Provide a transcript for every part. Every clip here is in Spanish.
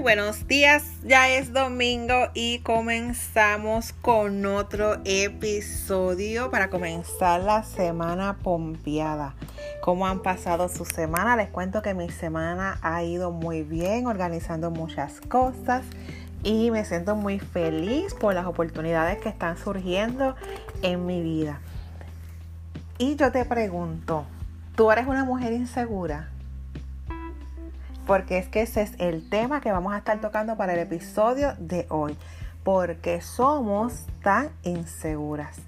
Buenos días, ya es domingo y comenzamos con otro episodio para comenzar la semana pompeada. ¿Cómo han pasado su semana? Les cuento que mi semana ha ido muy bien, organizando muchas cosas y me siento muy feliz por las oportunidades que están surgiendo en mi vida. Y yo te pregunto, ¿tú eres una mujer insegura? Porque es que ese es el tema que vamos a estar tocando para el episodio de hoy, porque somos tan inseguras.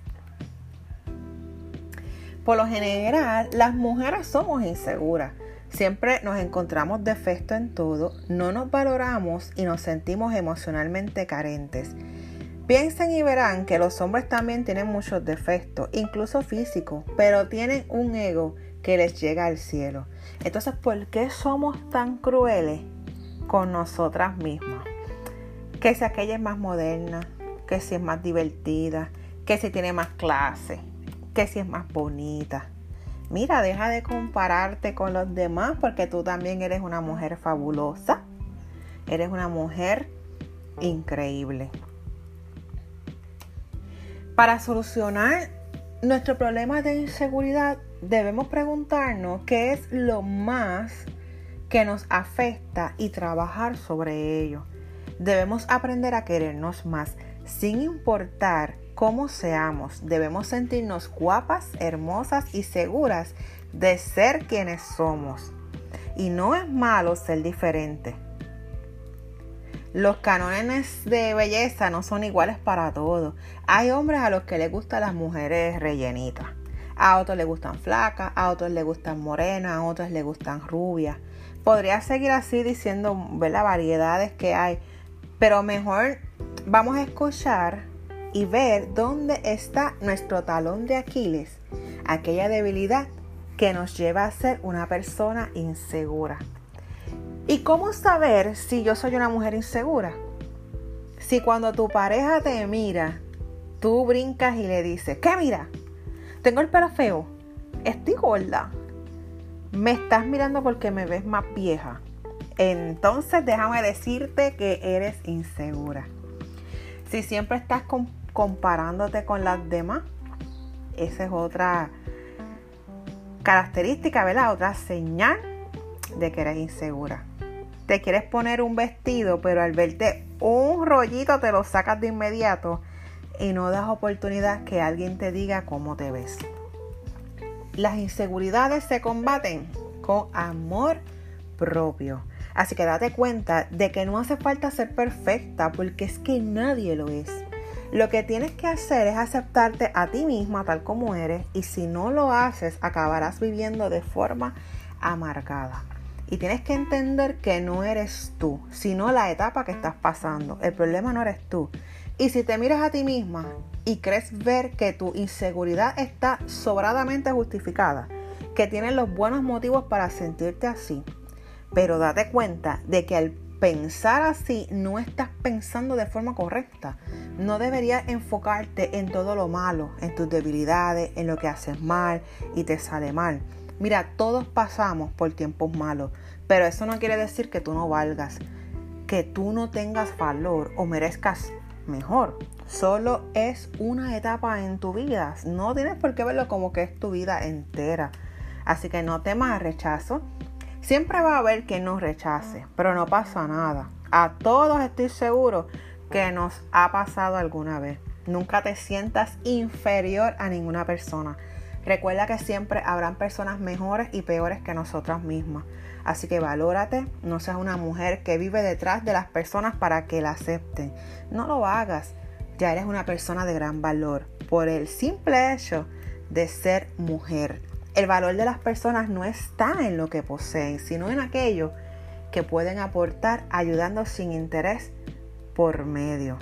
Por lo general, las mujeres somos inseguras. Siempre nos encontramos defectos en todo, no nos valoramos y nos sentimos emocionalmente carentes. Piensen y verán que los hombres también tienen muchos defectos, incluso físicos, pero tienen un ego que les llega al cielo. Entonces, ¿por qué somos tan crueles con nosotras mismas? Que si aquella es más moderna, que si es más divertida, que si tiene más clase, que si es más bonita. Mira, deja de compararte con los demás porque tú también eres una mujer fabulosa. Eres una mujer increíble. Para solucionar nuestro problema de inseguridad debemos preguntarnos qué es lo más que nos afecta y trabajar sobre ello. Debemos aprender a querernos más sin importar cómo seamos. Debemos sentirnos guapas, hermosas y seguras de ser quienes somos. Y no es malo ser diferente. Los cánones de belleza no son iguales para todos. Hay hombres a los que les gustan las mujeres rellenitas. A otros les gustan flacas, a otros les gustan morenas, a otros les gustan rubias. Podría seguir así diciendo las variedades que hay. Pero mejor vamos a escuchar y ver dónde está nuestro talón de Aquiles. Aquella debilidad que nos lleva a ser una persona insegura. ¿Y cómo saber si yo soy una mujer insegura? Si cuando tu pareja te mira, tú brincas y le dices, ¿qué mira? Tengo el pelo feo, estoy gorda, me estás mirando porque me ves más vieja. Entonces déjame decirte que eres insegura. Si siempre estás comparándote con las demás, esa es otra característica, ¿verdad? Otra señal de que eres insegura te quieres poner un vestido, pero al verte un rollito te lo sacas de inmediato y no das oportunidad que alguien te diga cómo te ves. Las inseguridades se combaten con amor propio. Así que date cuenta de que no hace falta ser perfecta porque es que nadie lo es. Lo que tienes que hacer es aceptarte a ti misma tal como eres y si no lo haces acabarás viviendo de forma amargada. Y tienes que entender que no eres tú, sino la etapa que estás pasando. El problema no eres tú. Y si te miras a ti misma y crees ver que tu inseguridad está sobradamente justificada, que tienes los buenos motivos para sentirte así, pero date cuenta de que al pensar así no estás pensando de forma correcta. No deberías enfocarte en todo lo malo, en tus debilidades, en lo que haces mal y te sale mal. Mira, todos pasamos por tiempos malos, pero eso no quiere decir que tú no valgas, que tú no tengas valor o merezcas mejor. Solo es una etapa en tu vida. No tienes por qué verlo como que es tu vida entera. Así que no temas al rechazo. Siempre va a haber quien nos rechace, pero no pasa nada. A todos estoy seguro que nos ha pasado alguna vez. Nunca te sientas inferior a ninguna persona. Recuerda que siempre habrán personas mejores y peores que nosotras mismas. Así que valórate, no seas una mujer que vive detrás de las personas para que la acepten. No lo hagas. Ya eres una persona de gran valor por el simple hecho de ser mujer. El valor de las personas no está en lo que poseen, sino en aquello que pueden aportar ayudando sin interés por medio.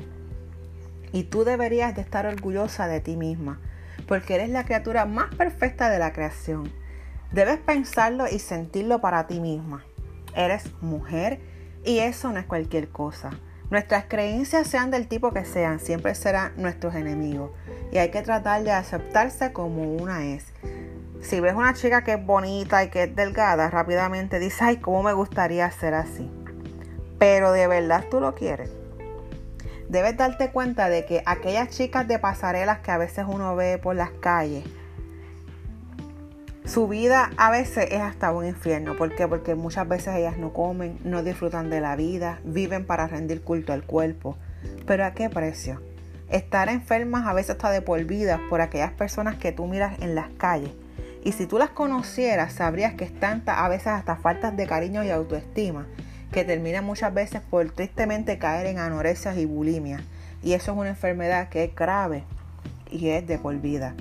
Y tú deberías de estar orgullosa de ti misma porque eres la criatura más perfecta de la creación. Debes pensarlo y sentirlo para ti misma. Eres mujer y eso no es cualquier cosa. Nuestras creencias sean del tipo que sean, siempre serán nuestros enemigos. Y hay que tratar de aceptarse como una es. Si ves una chica que es bonita y que es delgada, rápidamente dices, ay, ¿cómo me gustaría ser así? pero de verdad tú lo quieres. Debes darte cuenta de que aquellas chicas de pasarelas que a veces uno ve por las calles, su vida a veces es hasta un infierno. ¿Por qué? Porque muchas veces ellas no comen, no disfrutan de la vida, viven para rendir culto al cuerpo. Pero ¿a qué precio? Estar enfermas a veces hasta de por por aquellas personas que tú miras en las calles. Y si tú las conocieras, sabrías que están a veces hasta faltas de cariño y autoestima, que terminan muchas veces por tristemente caer en anorexia y bulimia. Y eso es una enfermedad que es grave y es de por vida.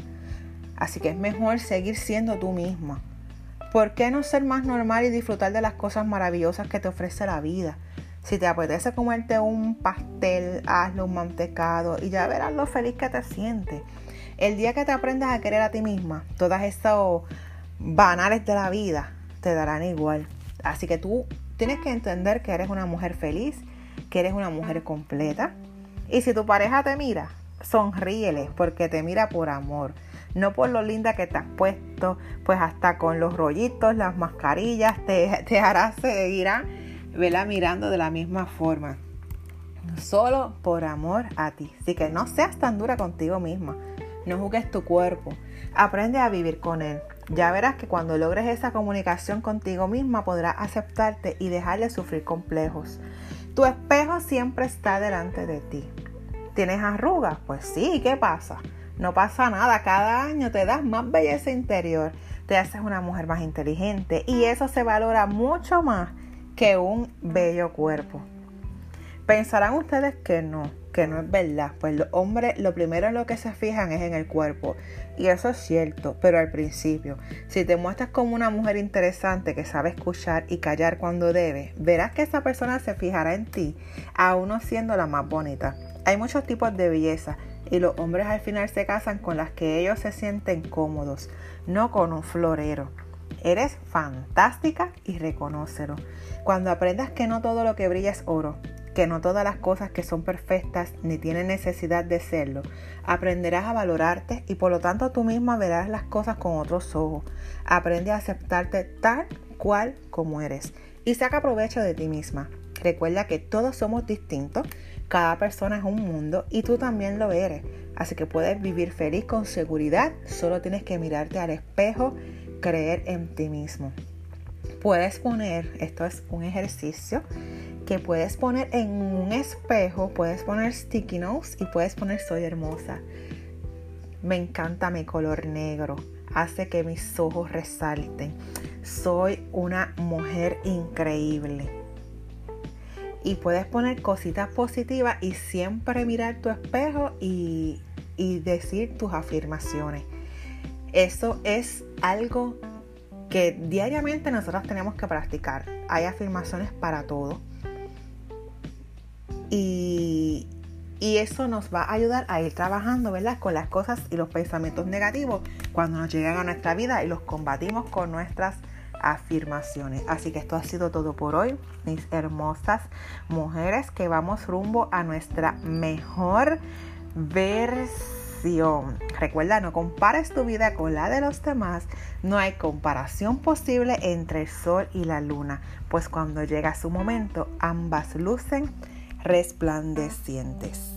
Así que es mejor seguir siendo tú misma. ¿Por qué no ser más normal y disfrutar de las cosas maravillosas que te ofrece la vida? Si te apetece comerte un pastel, hazlo un mantecado y ya verás lo feliz que te sientes. El día que te aprendas a querer a ti misma, todas esos banales de la vida te darán igual. Así que tú tienes que entender que eres una mujer feliz, que eres una mujer completa. Y si tu pareja te mira, sonríele porque te mira por amor no por lo linda que te has puesto, pues hasta con los rollitos, las mascarillas, te, hará seguir vela mirando de la misma forma. Solo por amor a ti. Así que no seas tan dura contigo misma. No juzgues tu cuerpo. Aprende a vivir con él. Ya verás que cuando logres esa comunicación contigo misma podrás aceptarte y dejar de sufrir complejos. Tu espejo siempre está delante de ti. ¿Tienes arrugas? Pues sí, ¿qué pasa? No pasa nada, cada año te das más belleza interior, te haces una mujer más inteligente y eso se valora mucho más que un bello cuerpo. Pensarán ustedes que no, que no es verdad, pues los hombres lo primero en lo que se fijan es en el cuerpo y eso es cierto, pero al principio, si te muestras como una mujer interesante que sabe escuchar y callar cuando debe, verás que esa persona se fijará en ti, aún no siendo la más bonita. Hay muchos tipos de belleza y los hombres al final se casan con las que ellos se sienten cómodos, no con un florero. Eres fantástica y reconócelo. Cuando aprendas que no todo lo que brilla es oro, que no todas las cosas que son perfectas ni tienen necesidad de serlo, aprenderás a valorarte y por lo tanto tú misma verás las cosas con otros ojos. Aprende a aceptarte tal cual como eres y saca provecho de ti misma. Recuerda que todos somos distintos cada persona es un mundo y tú también lo eres. Así que puedes vivir feliz con seguridad. Solo tienes que mirarte al espejo, creer en ti mismo. Puedes poner, esto es un ejercicio que puedes poner en un espejo, puedes poner sticky notes y puedes poner soy hermosa. Me encanta mi color negro, hace que mis ojos resalten. Soy una mujer increíble y puedes poner cositas positivas y siempre mirar tu espejo y, decir tus afirmaciones. Eso es algo que diariamente nosotros tenemos que practicar. Hay afirmaciones para todo. Y, eso nos va a ayudar a ir trabajando, ¿verdad? Con las cosas y los pensamientos negativos cuando nos llegan a nuestra vida y los combatimos con nuestras afirmaciones. Así que esto ha sido todo por hoy, mis hermosas mujeres, que vamos rumbo a nuestra mejor versión. Recuerda, no compares tu vida con la de los demás. No hay comparación posible entre el sol y la luna, pues cuando llega su momento, ambas lucen resplandecientes.